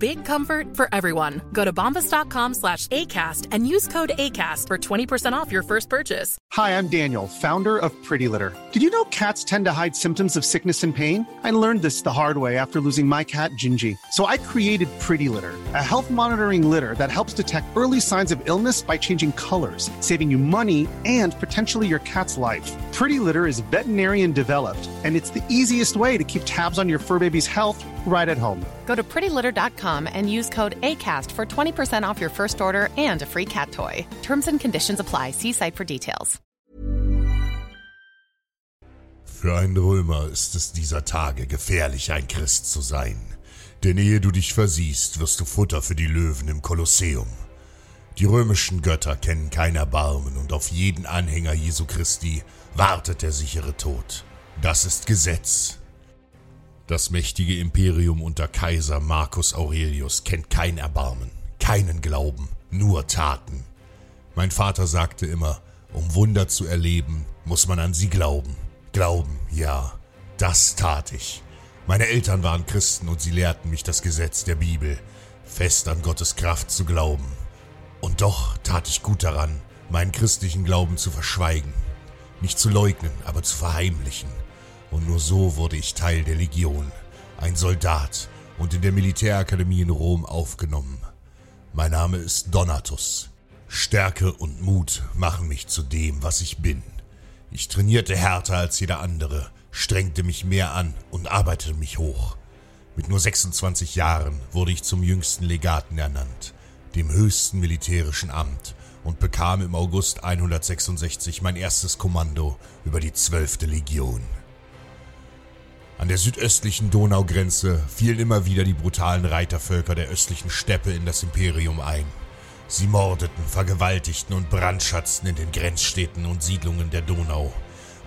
Big comfort for everyone. Go to bombas.com slash ACAST and use code ACAST for 20% off your first purchase. Hi, I'm Daniel, founder of Pretty Litter. Did you know cats tend to hide symptoms of sickness and pain? I learned this the hard way after losing my cat, Gingy. So I created Pretty Litter, a health monitoring litter that helps detect early signs of illness by changing colors, saving you money and potentially your cat's life. Pretty Litter is veterinarian developed, and it's the easiest way to keep tabs on your fur baby's health right at home. Go to prettylitter.com and use code ACAST for 20% off your first order and a free cat toy. Terms and conditions apply. See site for details. Für einen Römer ist es dieser Tage gefährlich, ein Christ zu sein. Denn ehe du dich versiehst, wirst du Futter für die Löwen im Kolosseum. Die römischen Götter kennen kein Erbarmen und auf jeden Anhänger Jesu Christi wartet der sichere Tod. Das ist Gesetz. Das mächtige Imperium unter Kaiser Marcus Aurelius kennt kein Erbarmen, keinen Glauben, nur Taten. Mein Vater sagte immer, um Wunder zu erleben, muss man an sie glauben. Glauben, ja, das tat ich. Meine Eltern waren Christen und sie lehrten mich das Gesetz der Bibel, fest an Gottes Kraft zu glauben. Und doch tat ich gut daran, meinen christlichen Glauben zu verschweigen, nicht zu leugnen, aber zu verheimlichen. Und nur so wurde ich Teil der Legion, ein Soldat und in der Militärakademie in Rom aufgenommen. Mein Name ist Donatus. Stärke und Mut machen mich zu dem, was ich bin. Ich trainierte härter als jeder andere, strengte mich mehr an und arbeitete mich hoch. Mit nur 26 Jahren wurde ich zum jüngsten Legaten ernannt, dem höchsten militärischen Amt, und bekam im August 166 mein erstes Kommando über die 12. Legion. An der südöstlichen Donaugrenze fielen immer wieder die brutalen Reitervölker der östlichen Steppe in das Imperium ein. Sie mordeten, vergewaltigten und brandschatzten in den Grenzstädten und Siedlungen der Donau.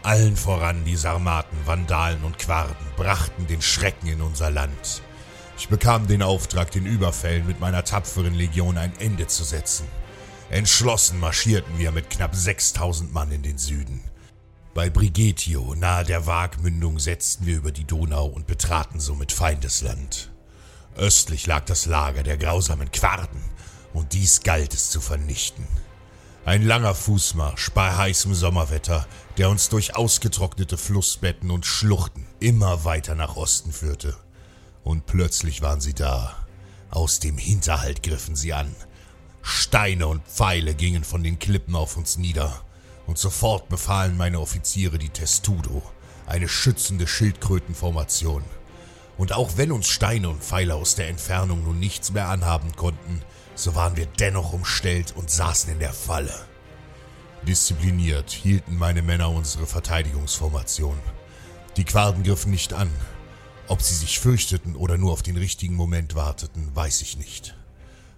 Allen voran die Sarmaten, Vandalen und Quaden brachten den Schrecken in unser Land. Ich bekam den Auftrag, den Überfällen mit meiner tapferen Legion ein Ende zu setzen. Entschlossen marschierten wir mit knapp 6000 Mann in den Süden. Bei Brigetio, nahe der Waagmündung, setzten wir über die Donau und betraten somit Feindesland. Östlich lag das Lager der grausamen Quarten, und dies galt es zu vernichten. Ein langer Fußmarsch bei heißem Sommerwetter, der uns durch ausgetrocknete Flussbetten und Schluchten immer weiter nach Osten führte. Und plötzlich waren sie da. Aus dem Hinterhalt griffen sie an. Steine und Pfeile gingen von den Klippen auf uns nieder, und sofort befahlen meine Offiziere die Testudo, eine schützende Schildkrötenformation. Und auch wenn uns Steine und Pfeile aus der Entfernung nun nichts mehr anhaben konnten, so waren wir dennoch umstellt und saßen in der Falle. Diszipliniert hielten meine Männer unsere Verteidigungsformation. Die Quaden griffen nicht an. Ob sie sich fürchteten oder nur auf den richtigen Moment warteten, weiß ich nicht.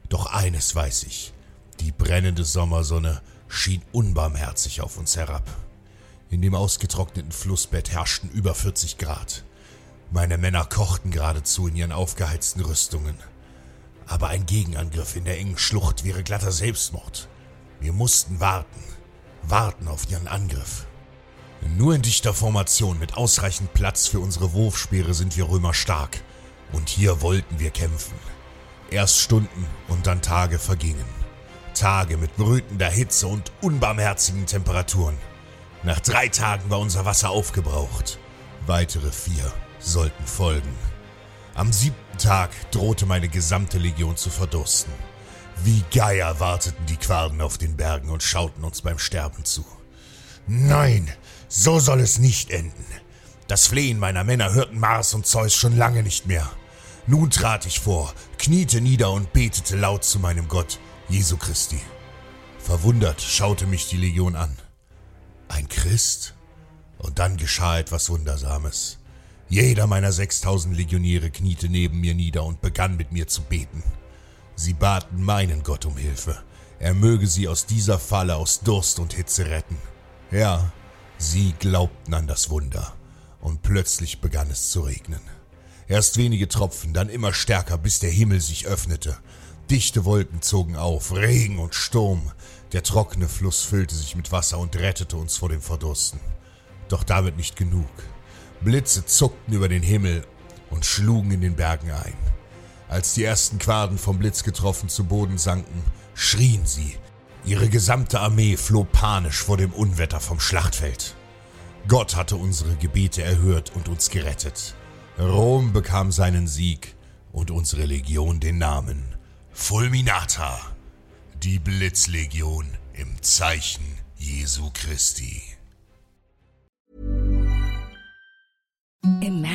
Doch eines weiß ich. Die brennende Sommersonne schien unbarmherzig auf uns herab. In dem ausgetrockneten Flussbett herrschten über 40 Grad. Meine Männer kochten geradezu in ihren aufgeheizten Rüstungen. Aber ein Gegenangriff in der engen Schlucht wäre glatter Selbstmord. Wir mussten warten, warten auf ihren Angriff. Nur in dichter Formation mit ausreichend Platz für unsere Wurfspeere sind wir Römer stark. Und hier wollten wir kämpfen. Erst Stunden und dann Tage vergingen. Tage mit brütender Hitze und unbarmherzigen Temperaturen. Nach drei Tagen war unser Wasser aufgebraucht. Weitere vier sollten folgen. Am siebten Tag drohte meine gesamte Legion zu verdursten. Wie Geier warteten die Quaden auf den Bergen und schauten uns beim Sterben zu. Nein, so soll es nicht enden. Das Flehen meiner Männer hörten Mars und Zeus schon lange nicht mehr. Nun trat ich vor, kniete nieder und betete laut zu meinem Gott, Jesu Christi. Verwundert schaute mich die Legion an. Ein Christ? Und dann geschah etwas Wundersames. Jeder meiner sechstausend Legionäre kniete neben mir nieder und begann mit mir zu beten. Sie baten meinen Gott um Hilfe. Er möge sie aus dieser Falle aus Durst und Hitze retten. Ja, sie glaubten an das Wunder. Und plötzlich begann es zu regnen. Erst wenige Tropfen, dann immer stärker, bis der Himmel sich öffnete. Dichte Wolken zogen auf, Regen und Sturm. Der trockene Fluss füllte sich mit Wasser und rettete uns vor dem Verdursten. Doch damit nicht genug. Blitze zuckten über den Himmel und schlugen in den Bergen ein. Als die ersten Quaden vom Blitz getroffen zu Boden sanken, schrien sie. Ihre gesamte Armee floh panisch vor dem Unwetter vom Schlachtfeld. Gott hatte unsere Gebete erhört und uns gerettet. Rom bekam seinen Sieg und unsere Legion den Namen Fulminata, die Blitzlegion im Zeichen Jesu Christi. Imagine